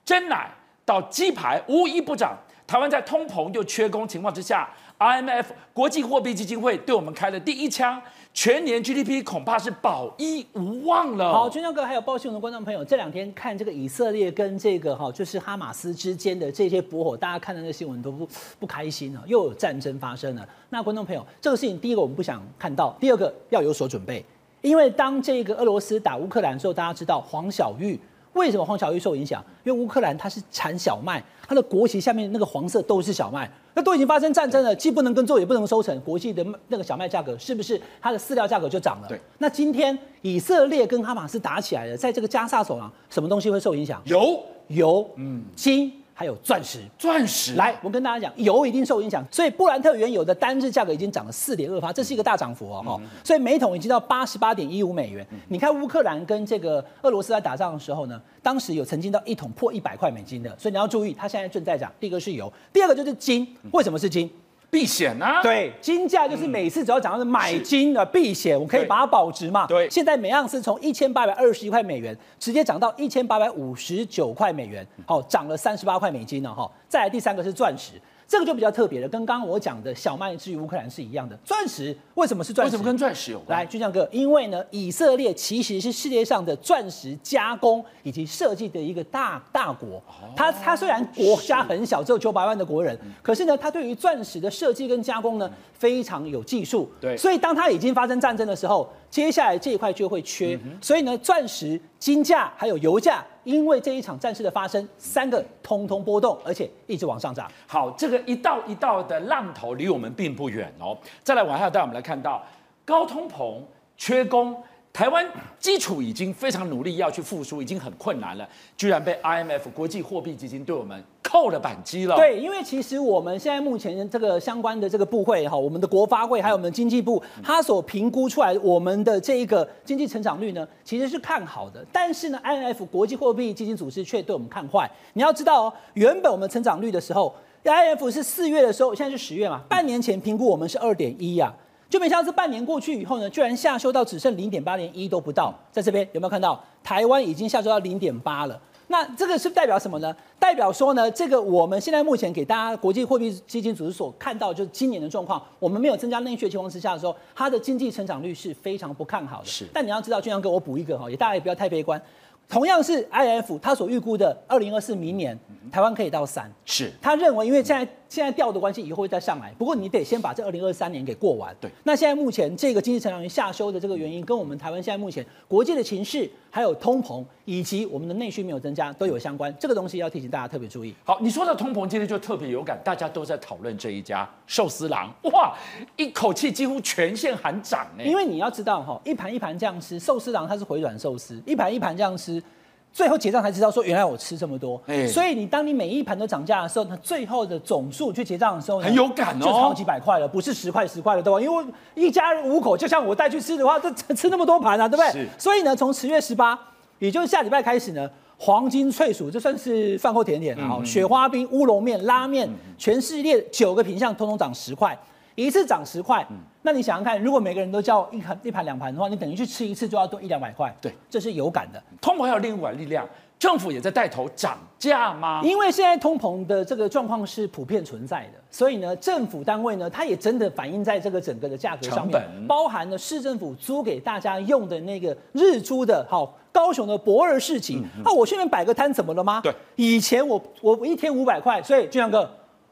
珍奶。到鸡排无一不涨，台湾在通膨又缺工情况之下，IMF 国际货币基金会对我们开了第一枪，全年 GDP 恐怕是保一无望了。好，军将哥还有报新闻的观众朋友，这两天看这个以色列跟这个哈，就是哈马斯之间的这些驳火，大家看到那新闻都不不开心了，又有战争发生了。那观众朋友，这个事情第一个我们不想看到，第二个要有所准备，因为当这个俄罗斯打乌克兰的时候，大家知道黄小玉。为什么黄小玉受影响？因为乌克兰它是产小麦，它的国旗下面那个黄色都是小麦，那都已经发生战争了，既不能耕作也不能收成，国际的那个小麦价格是不是它的饲料价格就涨了？对。那今天以色列跟哈马斯打起来了，在这个加沙走廊，什么东西会受影响？油、油、嗯、金。还有钻石，钻石来，我跟大家讲，油一定受影响，所以布兰特原油的单日价格已经涨了四点二八，这是一个大涨幅哦，哈、嗯，所以每桶已经到八十八点一五美元。嗯、你看乌克兰跟这个俄罗斯在打仗的时候呢，当时有曾经到一桶破一百块美金的，所以你要注意，它现在正在涨。第一个是油，第二个就是金，为什么是金？避险啊，对，金价就是每次只要讲到是买金的避险，我可以把它保值嘛。对，现在每盎司从一千八百二十一块美元直接涨到一千八百五十九块美元，好，涨了三十八块美金了哈。再来第三个是钻石。这个就比较特别了，跟刚刚我讲的小麦至于乌克兰是一样的。钻石为什么是钻石？为什么跟钻石有关？来，军将哥，因为呢，以色列其实是世界上的钻石加工以及设计的一个大大国。它它虽然国家很小，只有九百万的国人，可是呢，它对于钻石的设计跟加工呢非常有技术。对，所以当它已经发生战争的时候，接下来这一块就会缺。所以呢，钻石、金价还有油价。因为这一场战事的发生，三个通通波动，而且一直往上涨。好，这个一道一道的浪头离我们并不远哦。再来，往下带我们来看到高通膨、缺工、台湾基础已经非常努力要去复苏，已经很困难了，居然被 IMF 国际货币基金对我们扣了扳机了。对，因为其实我们现在目前这个相关的这个部会哈，我们的国发会还有我们的经济部，它所评估出来我们的这一个经济成长率呢，其实是看好的。但是呢，IMF 国际货币基金组织却对我们看坏。你要知道哦，原本我们成长率的时候，IMF 是四月的时候，现在是十月嘛，半年前评估我们是二点一呀。就没想到这半年过去以后呢，居然下修到只剩零点八，连一都不到。在这边有没有看到？台湾已经下修到零点八了。那这个是代表什么呢？代表说呢，这个我们现在目前给大家国际货币基金组织所看到，就是今年的状况，我们没有增加内需情况之下的时候，它的经济成长率是非常不看好的。是。但你要知道，俊阳哥，我补一个哈，也大家也不要太悲观。同样是 IMF，他所预估的二零二四明年台湾可以到三，是他认为，因为现在现在掉的关系，以后会再上来。不过你得先把这二零二三年给过完。对，那现在目前这个经济成长率下修的这个原因，跟我们台湾现在目前国际的情势，还有通膨，以及我们的内需没有增加都有相关。这个东西要提醒大家特别注意。好，你说到通膨，今天就特别有感，大家都在讨论这一家寿司郎，哇，一口气几乎全线喊涨呢。因为你要知道哈，一盘一盘这样吃，寿司郎它是回转寿司，一盘一盘这样吃。最后结账才知道说，原来我吃这么多，欸、所以你当你每一盘都涨价的时候，那最后的总数去结账的时候，很有感哦，就超几百块了，不是十块十块了，对吧？因为一家人五口，就像我带去吃的话，这吃那么多盘啊，对不对？是。所以呢，从十月十八，也就是下礼拜开始呢，黄金脆薯这算是饭后甜点啊，嗯、雪花冰、乌龙面、拉面，嗯、全系列九个品项通通涨十块。一次涨十块，那你想想看，如果每个人都叫一盘一盘两盘的话，你等于去吃一次就要多一两百块。对，这是有感的。通膨还有另一股力量，政府也在带头涨价吗？因为现在通膨的这个状况是普遍存在的，所以呢，政府单位呢，它也真的反映在这个整个的价格上面，包含了市政府租给大家用的那个日租的，好，高雄的博尔市集。那、嗯嗯啊、我去那边摆个摊怎么了吗？对，以前我我一天五百块，所以俊相哥。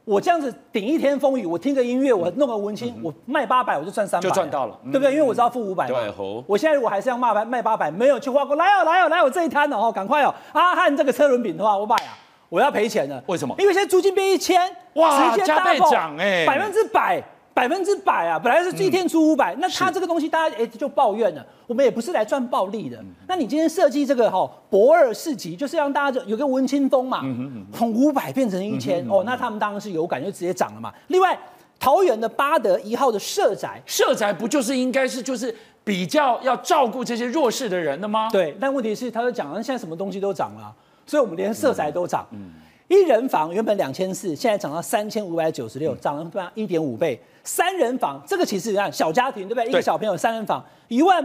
我这样子顶一天风雨，我听个音乐，我弄个文青，我卖八百，我就赚三百，就赚到了，对不对？因为我知道付五百嘛。对，我现在如果还是要卖八卖八百，没有去花过，来哦来哦来我这一摊哦，赶快哦！阿汉这个车轮饼的话，我买啊，我要赔钱了。为什么？因为现在租金变一千，哇，加倍涨哎，百分之百。百分之百啊！本来是一天出五百、嗯，那他这个东西大家哎就抱怨了。我们也不是来赚暴利的。嗯、那你今天设计这个哈博二市集，就是让大家就有个文青风嘛，从五百变成一千、嗯、哦，那他们当然是有感，就直接涨了嘛。另外，桃园的八德一号的社宅，社宅不就是应该是就是比较要照顾这些弱势的人的吗？对，但问题是他就讲了，现在什么东西都涨了，所以我们连社宅都涨。嗯嗯一人房原本两千四，现在涨到三千五百九十六，涨了不一点五倍。三人房这个其实你看小家庭对不对？一个小朋友三人房一万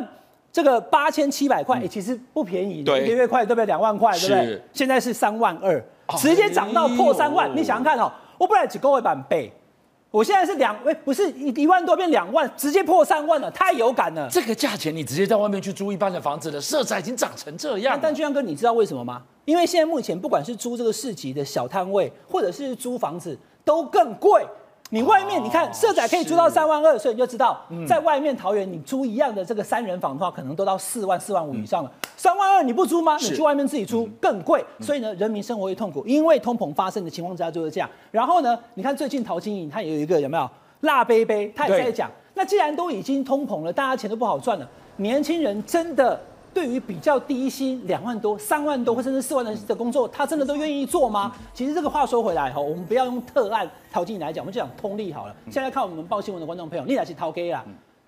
这个八千七百块，其实不便宜，对，一个月快对不对？两万块对不对？现在是三万二，直接涨到破三万。你想想看哦，我本来只够一百倍。我现在是两，哎，不是一一万多变两万，直接破三万了，太有感了。这个价钱你直接在外面去租一般的房子了，色彩已经涨成这样。但俊相哥，你知道为什么吗？因为现在目前不管是租这个市集的小摊位，或者是租房子，都更贵。你外面你看，社宅可以租到三万二，所以你就知道，在外面桃园你租一样的这个三人房的话，可能都到四万、四万五以上了。三万二你不租吗？你去外面自己租更贵，所以呢，人民生活会痛苦，因为通膨发生的情况之下就是这样。然后呢，你看最近陶晶莹她也有一个有没有辣杯杯，她也在讲，那既然都已经通膨了，大家钱都不好赚了，年轻人真的。对于比较低薪两万多、三万多或甚至四万的的工作，他真的都愿意做吗？其实这个话说回来哈，我们不要用特案陶晶莹来讲，我们就讲通例好了。现在看我们报新闻的观众朋友，你来是陶 K 啦。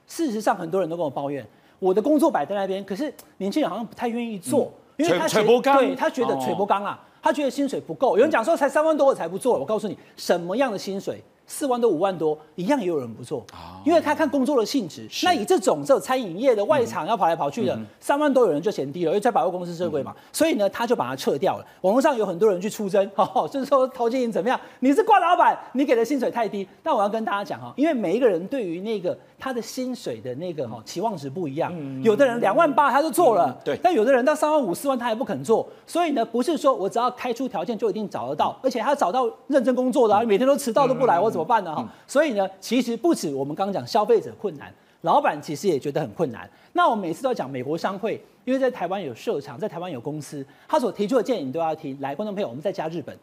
事实上，很多人都跟我抱怨，我的工作摆在那边，可是年轻人好像不太愿意做，因为他觉得对他觉得吹波刚啊，他觉得薪水不够。有人讲说才三万多我才不做，我告诉你，什么样的薪水？四万多五万多一样也有人不做，因为他看工作的性质。那以这种这种餐饮业的外场要跑来跑去的，三万多有人就嫌低了，因为在百货公司设柜嘛，所以呢他就把它撤掉了。网络上有很多人去出征，(laughs) 哦，就是说陶晶莹怎么样？你是挂老板，你给的薪水太低。但我要跟大家讲哈，因为每一个人对于那个他的薪水的那个哈期望值不一样，有的人两万八他就做了，对，但有的人到三万五四万他还不肯做。所以呢，不是说我只要开出条件就一定找得到，而且他找到认真工作的，每天都迟到都不来，我。怎么办呢？哈、嗯，所以呢，其实不止我们刚刚讲消费者困难，老板其实也觉得很困难。那我每次都要讲美国商会，因为在台湾有设厂，在台湾有公司，他所提出的建议你都要听。来，观众朋友，我们再加日本，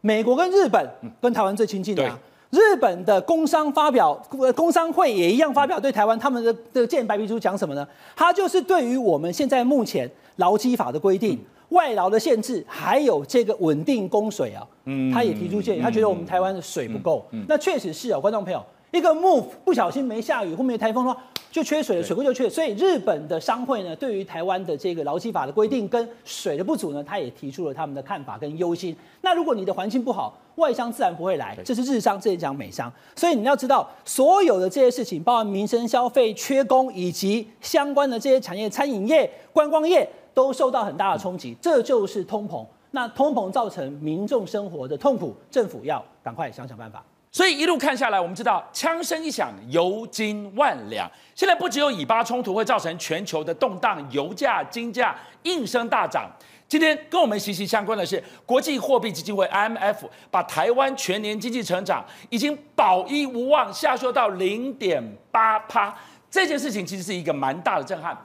美国跟日本跟台湾最亲近的、啊，日本的工商发表，工商会也一样发表对台湾他们的的建白皮书讲什么呢？他就是对于我们现在目前劳基法的规定、嗯、外劳的限制，还有这个稳定供水啊，嗯，他也提出建议，他觉得我们台湾的水不够。嗯嗯、那确实是啊，观众朋友，一个 move 不小心没下雨或没台风的话。就缺水了，水库就缺，所以日本的商会呢，对于台湾的这个劳基法的规定跟水的不足呢，他也提出了他们的看法跟忧心。那如果你的环境不好，外商自然不会来，这是日商，这也讲美商。所以你要知道，所有的这些事情，包括民生消费、缺工以及相关的这些产业，餐饮业、观光业都受到很大的冲击，这就是通膨。那通膨造成民众生活的痛苦，政府要赶快想想办法。所以一路看下来，我们知道枪声一响，油金万两。现在不只有以巴冲突会造成全球的动荡，油价、金价应声大涨。今天跟我们息息相关的是，国际货币基金会 IMF 把台湾全年经济成长已经保一无望，下修到零点八趴。这件事情其实是一个蛮大的震撼。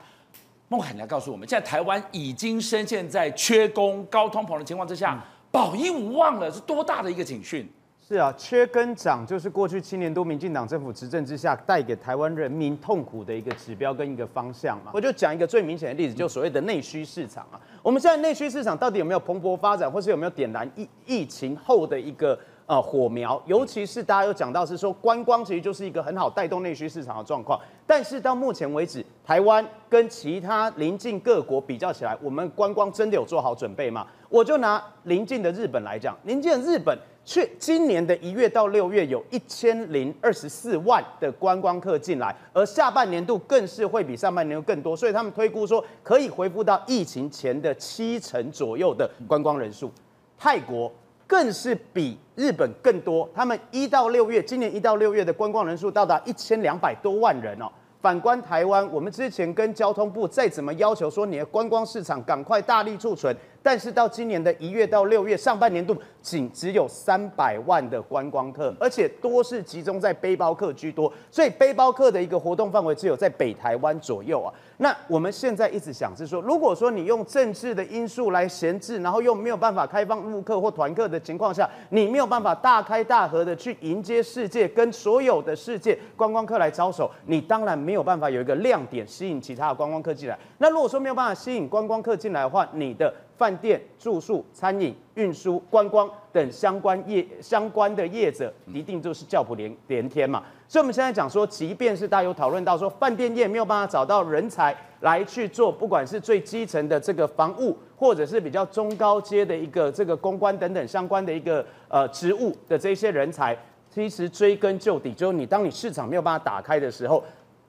孟海，你来告诉我们，现在台湾已经深陷在缺工、高通膨的情况之下，保一无望了，是多大的一个警讯？是啊，缺跟涨就是过去七年多民进党政府执政之下带给台湾人民痛苦的一个指标跟一个方向嘛。我就讲一个最明显的例子，就所谓的内需市场啊。我们现在内需市场到底有没有蓬勃发展，或是有没有点燃疫疫情后的一个呃火苗？尤其是大家有讲到是说观光其实就是一个很好带动内需市场的状况。但是到目前为止，台湾跟其他邻近各国比较起来，我们观光真的有做好准备吗？我就拿邻近的日本来讲，邻近的日本。去今年的一月到六月有一千零二十四万的观光客进来，而下半年度更是会比上半年更多，所以他们推估说可以恢复到疫情前的七成左右的观光人数。泰国更是比日本更多，他们一到六月，今年一到六月的观光人数到达一千两百多万人哦。反观台湾，我们之前跟交通部再怎么要求说你的观光市场赶快大力储存，但是到今年的一月到六月上半年度，仅只有三百万的观光客，而且多是集中在背包客居多，所以背包客的一个活动范围只有在北台湾左右啊。那我们现在一直想是说，如果说你用政治的因素来闲置，然后又没有办法开放陆客或团客的情况下，你没有办法大开大合的去迎接世界，跟所有的世界观光客来招手，你当然没有办法有一个亮点吸引其他的观光客进来。那如果说没有办法吸引观光客进来的话，你的饭店、住宿、餐饮、运输、观光等相关业相关的业者，一定就是叫苦连连天嘛。所以我们现在讲说，即便是大家有讨论到说，饭店业没有办法找到人才来去做，不管是最基层的这个房务，或者是比较中高阶的一个这个公关等等相关的一个呃职务的这些人才，其实追根究底，就是你当你市场没有办法打开的时候。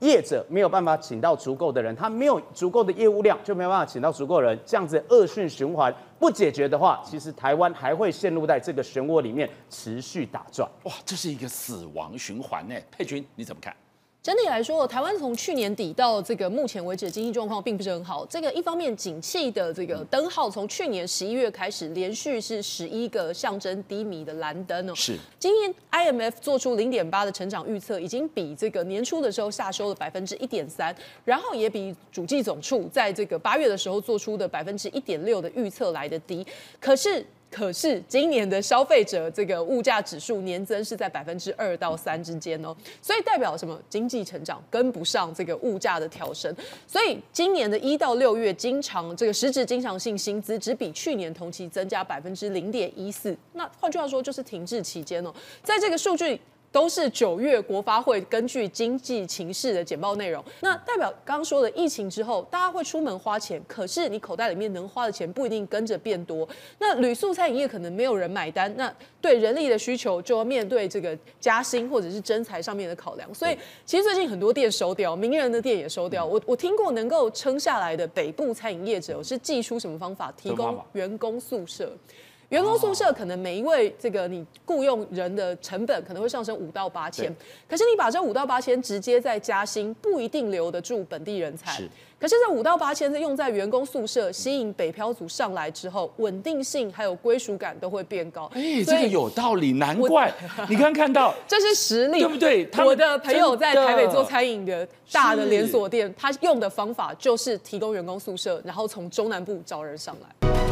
业者没有办法请到足够的人，他没有足够的业务量，就没有办法请到足够人，这样子恶性循环不解决的话，其实台湾还会陷入在这个漩涡里面持续打转。哇，这是一个死亡循环呢。佩君你怎么看？整体来说，台湾从去年底到这个目前为止的经济状况并不是很好。这个一方面，景气的这个灯号从去年十一月开始连续是十一个象征低迷的蓝灯哦。是。今年 IMF 做出零点八的成长预测，已经比这个年初的时候下修了百分之一点三，然后也比主计总处在这个八月的时候做出的百分之一点六的预测来的低。可是。可是今年的消费者这个物价指数年增是在百分之二到三之间哦，所以代表什么？经济成长跟不上这个物价的调升，所以今年的一到六月经常这个实质经常性薪资只比去年同期增加百分之零点一四，那换句话说就是停滞期间哦，在这个数据。都是九月国发会根据经济情势的简报内容。那代表刚刚说的疫情之后，大家会出门花钱，可是你口袋里面能花的钱不一定跟着变多。那旅宿餐饮业可能没有人买单，那对人力的需求就要面对这个加薪或者是征才上面的考量。所以其实最近很多店收掉，名人的店也收掉。我我听过能够撑下来的北部餐饮业者是寄出什么方法？提供员工宿舍。员工宿舍可能每一位这个你雇佣人的成本可能会上升五到八千，可是你把这五到八千直接再加薪，不一定留得住本地人才。是，可是这五到八千是用在员工宿舍，吸引北漂族上来之后，稳定性还有归属感都会变高。哎，这个有道理，难怪 (laughs) 你刚看到 (laughs) 这是实例，对不对？我的朋友在台北做餐饮的大的连锁店，他用的方法就是提供员工宿舍，然后从中南部招人上来。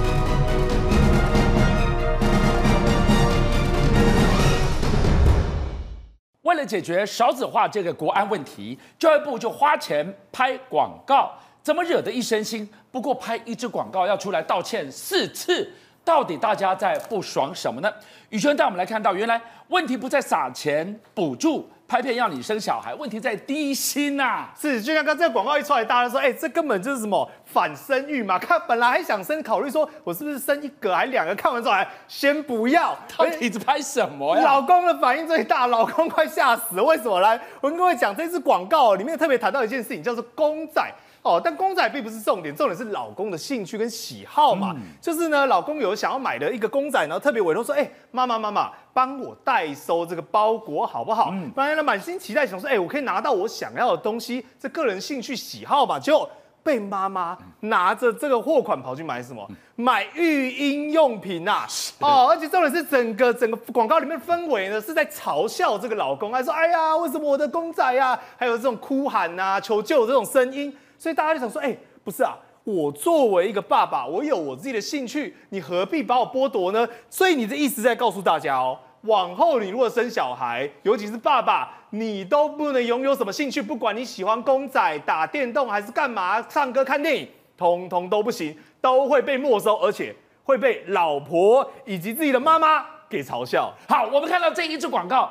为了解决少子化这个国安问题，教育部就花钱拍广告，怎么惹得一身腥？不过拍一支广告要出来道歉四次，到底大家在不爽什么呢？宇轩带我们来看到，原来问题不在撒钱补助。拍片要你生小孩，问题在低薪呐、啊。是，就像刚这个广告一出来，大家说，哎、欸，这根本就是什么反生育嘛？看本来还想生，考虑说我是不是生一个还两个？看完之后还先不要。到底在拍什么呀？老公的反应最大，老公快吓死了。为什么来？我跟各位讲，这支广告里面特别谈到一件事情，叫做公仔。哦，但公仔并不是重点，重点是老公的兴趣跟喜好嘛。嗯、就是呢，老公有想要买的一个公仔，然后特别委托说，哎、欸，妈妈妈妈，帮我代收这个包裹好不好？嗯，不然呢，满心期待想说，哎、欸，我可以拿到我想要的东西，这个人兴趣喜好嘛，就被妈妈拿着这个货款跑去买什么？买育婴用品呐、啊。哦，而且重点是整个整个广告里面的氛围呢，是在嘲笑这个老公，还说，哎呀，为什么我的公仔呀、啊，还有这种哭喊啊、求救这种声音。所以大家就想说，哎、欸，不是啊，我作为一个爸爸，我有我自己的兴趣，你何必把我剥夺呢？所以你的意思在告诉大家哦，往后你如果生小孩，尤其是爸爸，你都不能拥有什么兴趣，不管你喜欢公仔、打电动还是干嘛、唱歌、看电影，通通都不行，都会被没收，而且会被老婆以及自己的妈妈给嘲笑。好，我们看到这一支广告。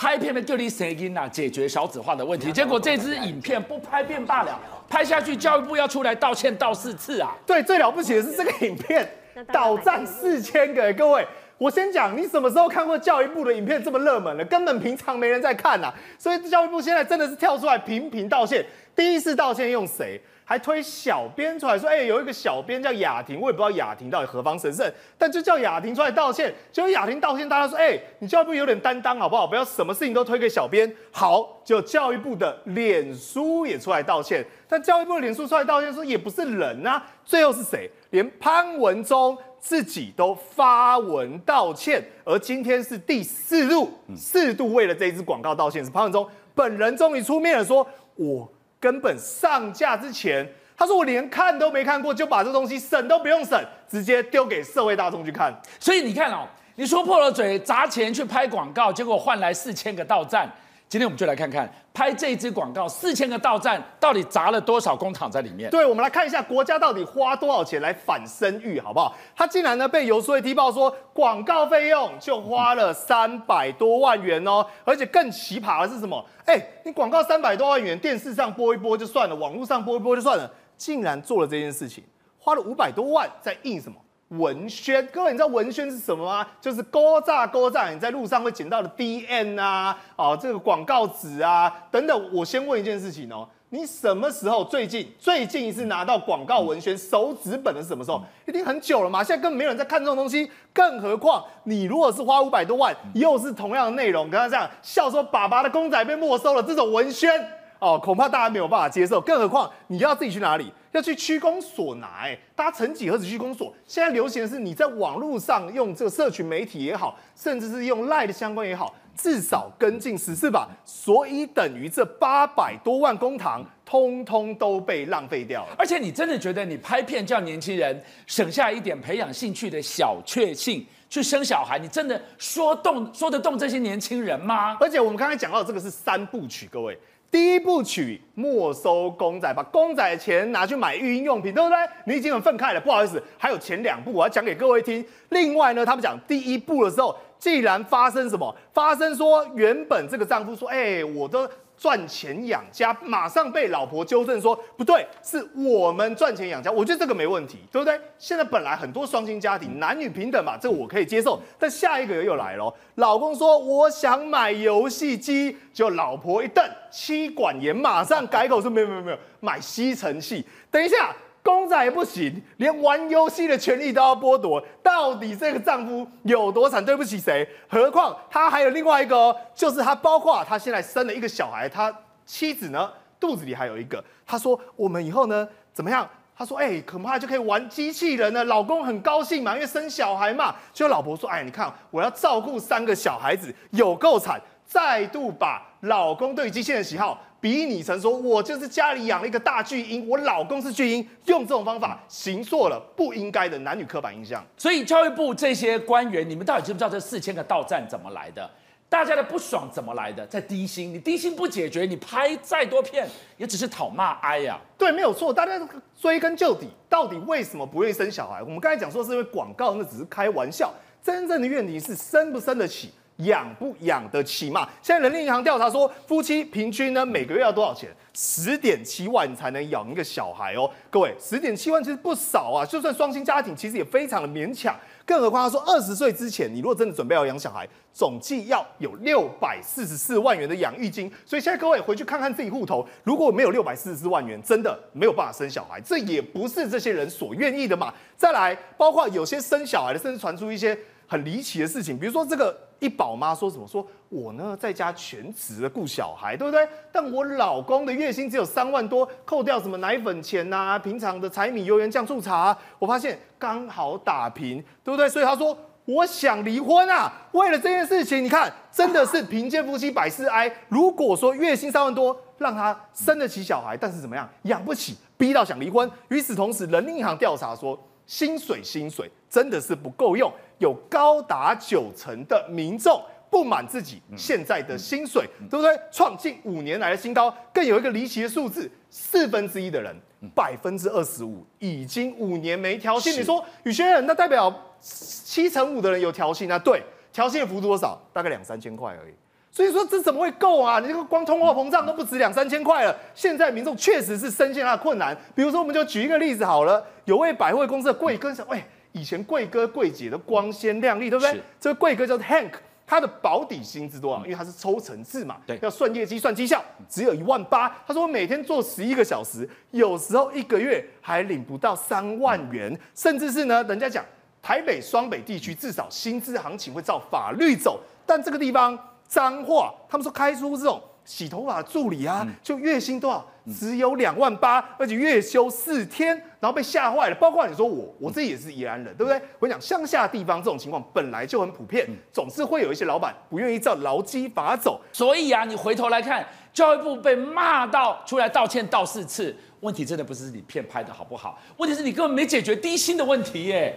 拍片的就地声音呐，解决少子化的问题。结果这支影片不拍便罢了，拍下去教育部要出来道歉道四次啊！对，最了不起的是这个影片倒赞四千个，各位，我先讲，你什么时候看过教育部的影片这么热门了？根本平常没人在看呐、啊，所以教育部现在真的是跳出来频频道歉。第一次道歉用谁？还推小编出来说，哎、有一个小编叫雅婷，我也不知道雅婷到底何方神圣，但就叫雅婷出来道歉。结果雅婷道歉，大家说，哎、你教育部有点担当好不好？不要什么事情都推给小编。好，就教育部的脸书也出来道歉，但教育部的脸书出来道歉说也不是人啊。最后是谁？连潘文忠自己都发文道歉，而今天是第四度，四度为了这一支广告道歉，是潘文忠本人终于出面了，说我。根本上架之前，他说我连看都没看过，就把这东西审都不用审，直接丢给社会大众去看。所以你看哦，你说破了嘴，砸钱去拍广告，结果换来四千个到站。今天我们就来看看拍这支广告四千个到站，到底砸了多少工厂在里面？对，我们来看一下国家到底花多少钱来反生育，好不好？他竟然呢被游说会踢爆说广告费用就花了三百多万元哦，而且更奇葩的是什么？哎，你广告三百多万元，电视上播一播就算了，网络上播一播就算了，竟然做了这件事情，花了五百多万在印什么？文宣，各位，你知道文宣是什么吗？就是勾诈勾诈，你在路上会捡到的 DM 啊，哦，这个广告纸啊等等。我先问一件事情哦，你什么时候最近最近一次拿到广告文宣手纸本的是什么时候？一定很久了嘛。现在根本没有人在看这种东西，更何况你如果是花五百多万，又是同样的内容，跟他这样笑说爸爸的公仔被没收了，这种文宣哦，恐怕大家没有办法接受。更何况你要自己去哪里？要去区公所拿，哎，大家曾几何时区公所？现在流行的是你在网络上用这个社群媒体也好，甚至是用 LINE 的相关也好，至少跟进十四吧。所以等于这八百多万公堂，通通都被浪费掉了。而且你真的觉得你拍片叫年轻人省下一点培养兴趣的小确幸去生小孩，你真的说动说得动这些年轻人吗？而且我们刚才讲到这个是三部曲，各位。第一部曲没收公仔，把公仔的钱拿去买育婴用品，对不对？你已经很愤慨了。不好意思，还有前两部我要讲给各位听。另外呢，他们讲第一部的时候，既然发生什么，发生说原本这个丈夫说，哎、我的。赚钱养家，马上被老婆纠正说不对，是我们赚钱养家。我觉得这个没问题，对不对？现在本来很多双薪家庭，男女平等嘛，这个我可以接受。但下一个又来了，老公说我想买游戏机，就老婆一瞪，妻管严，马上改口说没有没有没有，买吸尘器。等一下。公仔也不行，连玩游戏的权利都要剥夺，到底这个丈夫有多惨？对不起谁？何况他还有另外一个，就是他包括他现在生了一个小孩，他妻子呢肚子里还有一个。他说我们以后呢怎么样？他说哎、恐怕就可以玩机器人了。老公很高兴嘛，因为生小孩嘛。就老婆说哎，你看我要照顾三个小孩子，有够惨。再度把老公对机器人的喜好。比拟成说，我就是家里养了一个大巨婴，我老公是巨婴，用这种方法行塑了不应该的男女刻板印象。所以教育部这些官员，你们到底知不知道这四千个到站怎么来的？大家的不爽怎么来的？在低薪，你低薪不解决，你拍再多片也只是讨骂哀呀。对，没有错。大家追根究底，到底为什么不愿意生小孩？我们刚才讲说是因为广告，那只是开玩笑。真正的问题是生不生得起，养不养得起嘛？现在人力银行调查说，夫妻平均呢每个月要多少钱？十点七万才能养一个小孩哦。各位，十点七万其实不少啊，就算双薪家庭，其实也非常的勉强。更何况他说，二十岁之前，你如果真的准备要养小孩，总计要有六百四十四万元的养育金。所以现在各位回去看看自己户头，如果没有六百四十四万元，真的没有办法生小孩。这也不是这些人所愿意的嘛。再来，包括有些生小孩的，甚至传出一些很离奇的事情，比如说这个。一宝妈说什么？说我呢在家全职的顾小孩，对不对？但我老公的月薪只有三万多，扣掉什么奶粉钱呐、平常的柴米油盐酱醋茶、我发现刚好打平，对不对？所以他说我想离婚啊！为了这件事情，你看真的是贫贱夫妻百事哀。如果说月薪三万多让他生得起小孩，但是怎么样养不起，逼到想离婚。与此同时，人力银行调查说薪水薪水真的是不够用。有高达九成的民众不满自己现在的薪水，对不对？创近五年来的新高。更有一个离奇的数字，四分之一的人，百分之二十五已经五年没调薪。你说宇轩，那代表七成五的人有调薪啊？对，调薪的幅度多少？大概两三千块而已。所以说这怎么会够啊？你这个光通货膨胀都不止两三千块了。现在民众确实是深陷他的困难。比如说，我们就举一个例子好了，有位百货公司的柜哥想，喂。以前贵哥贵姐的光鲜亮丽，对不对？这个贵哥叫做 Hank，他的保底薪资多少？因为他是抽成制嘛，对，要算业绩、算绩效，只有一万八。他说每天做十一个小时，有时候一个月还领不到三万元，甚至是呢，人家讲台北、双北地区至少薪资行情会照法律走，但这个地方脏话，他们说开出这种。洗头发助理啊，就月薪多少？只有两万八，而且月休四天，然后被吓坏了。包括你说我，我自己也是宜兰人，对不对？我跟你讲，乡下地方这种情况本来就很普遍，总是会有一些老板不愿意照劳基法走。所以啊，你回头来看，教育部被骂到出来道歉道四次，问题真的不是你片拍的好不好，问题是你根本没解决低薪的问题耶。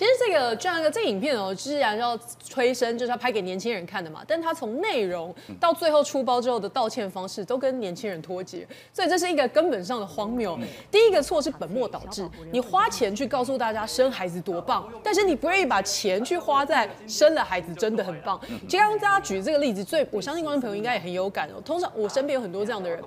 其实这个这样一个这影片哦，既然要催生，就是要拍给年轻人看的嘛。但他从内容到最后出包之后的道歉方式，都跟年轻人脱节，所以这是一个根本上的荒谬。第一个错是本末倒置，你花钱去告诉大家生孩子多棒，但是你不愿意把钱去花在生了孩子真的很棒。其实刚刚大家举这个例子，最我相信观众朋友应该也很有感哦。通常我身边有很多这样的人，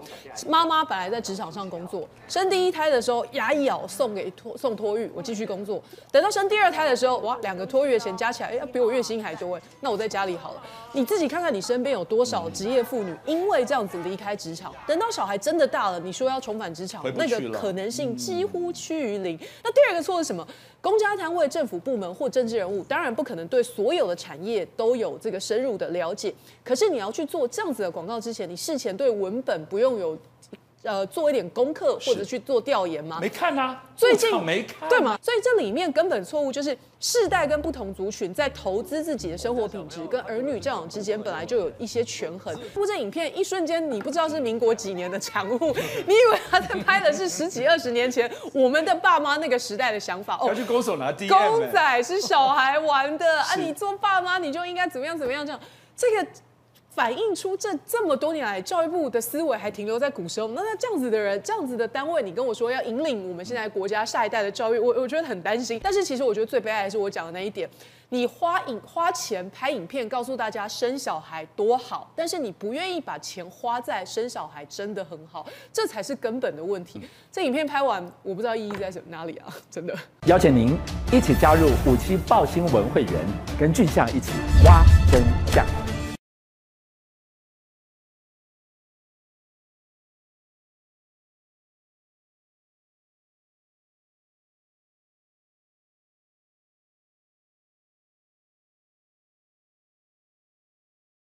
妈妈本来在职场上工作，生第一胎的时候牙一咬送给托送托育，我继续工作，等到生第二。胎的时候，哇，两个托月的钱加起来，哎，要比我月薪还多哎，那我在家里好了。你自己看看，你身边有多少职业妇女因为这样子离开职场，等到小孩真的大了，你说要重返职场，那个可能性几乎趋于零。那第二个错是什么？公家单位、政府部门或政治人物，当然不可能对所有的产业都有这个深入的了解。可是你要去做这样子的广告之前，你事前对文本不用有。呃，做一点功课或者去做调研吗？没看啊，最近没看，对吗？所以这里面根本错误就是世代跟不同族群在投资自己的生活品质跟儿女教养之间本来就有一些权衡。录这影片一瞬间，你不知道是民国几年的产物，(laughs) 你以为他在拍的是十几二十年前我们的爸妈那个时代的想法哦。要去勾手拿 DM，公仔是小孩玩的啊，(laughs) 你做爸妈你就应该怎么样怎么样这样，这个。反映出这这么多年来教育部的思维还停留在古时候，那那这样子的人，这样子的单位，你跟我说要引领我们现在国家下一代的教育，我我觉得很担心。但是其实我觉得最悲哀的是我讲的那一点，你花影花钱拍影片告诉大家生小孩多好，但是你不愿意把钱花在生小孩真的很好，这才是根本的问题。这影片拍完，我不知道意义在什哪里啊，(laughs) 真的。邀请您一起加入五七报新闻会员，跟俊相一起挖真相。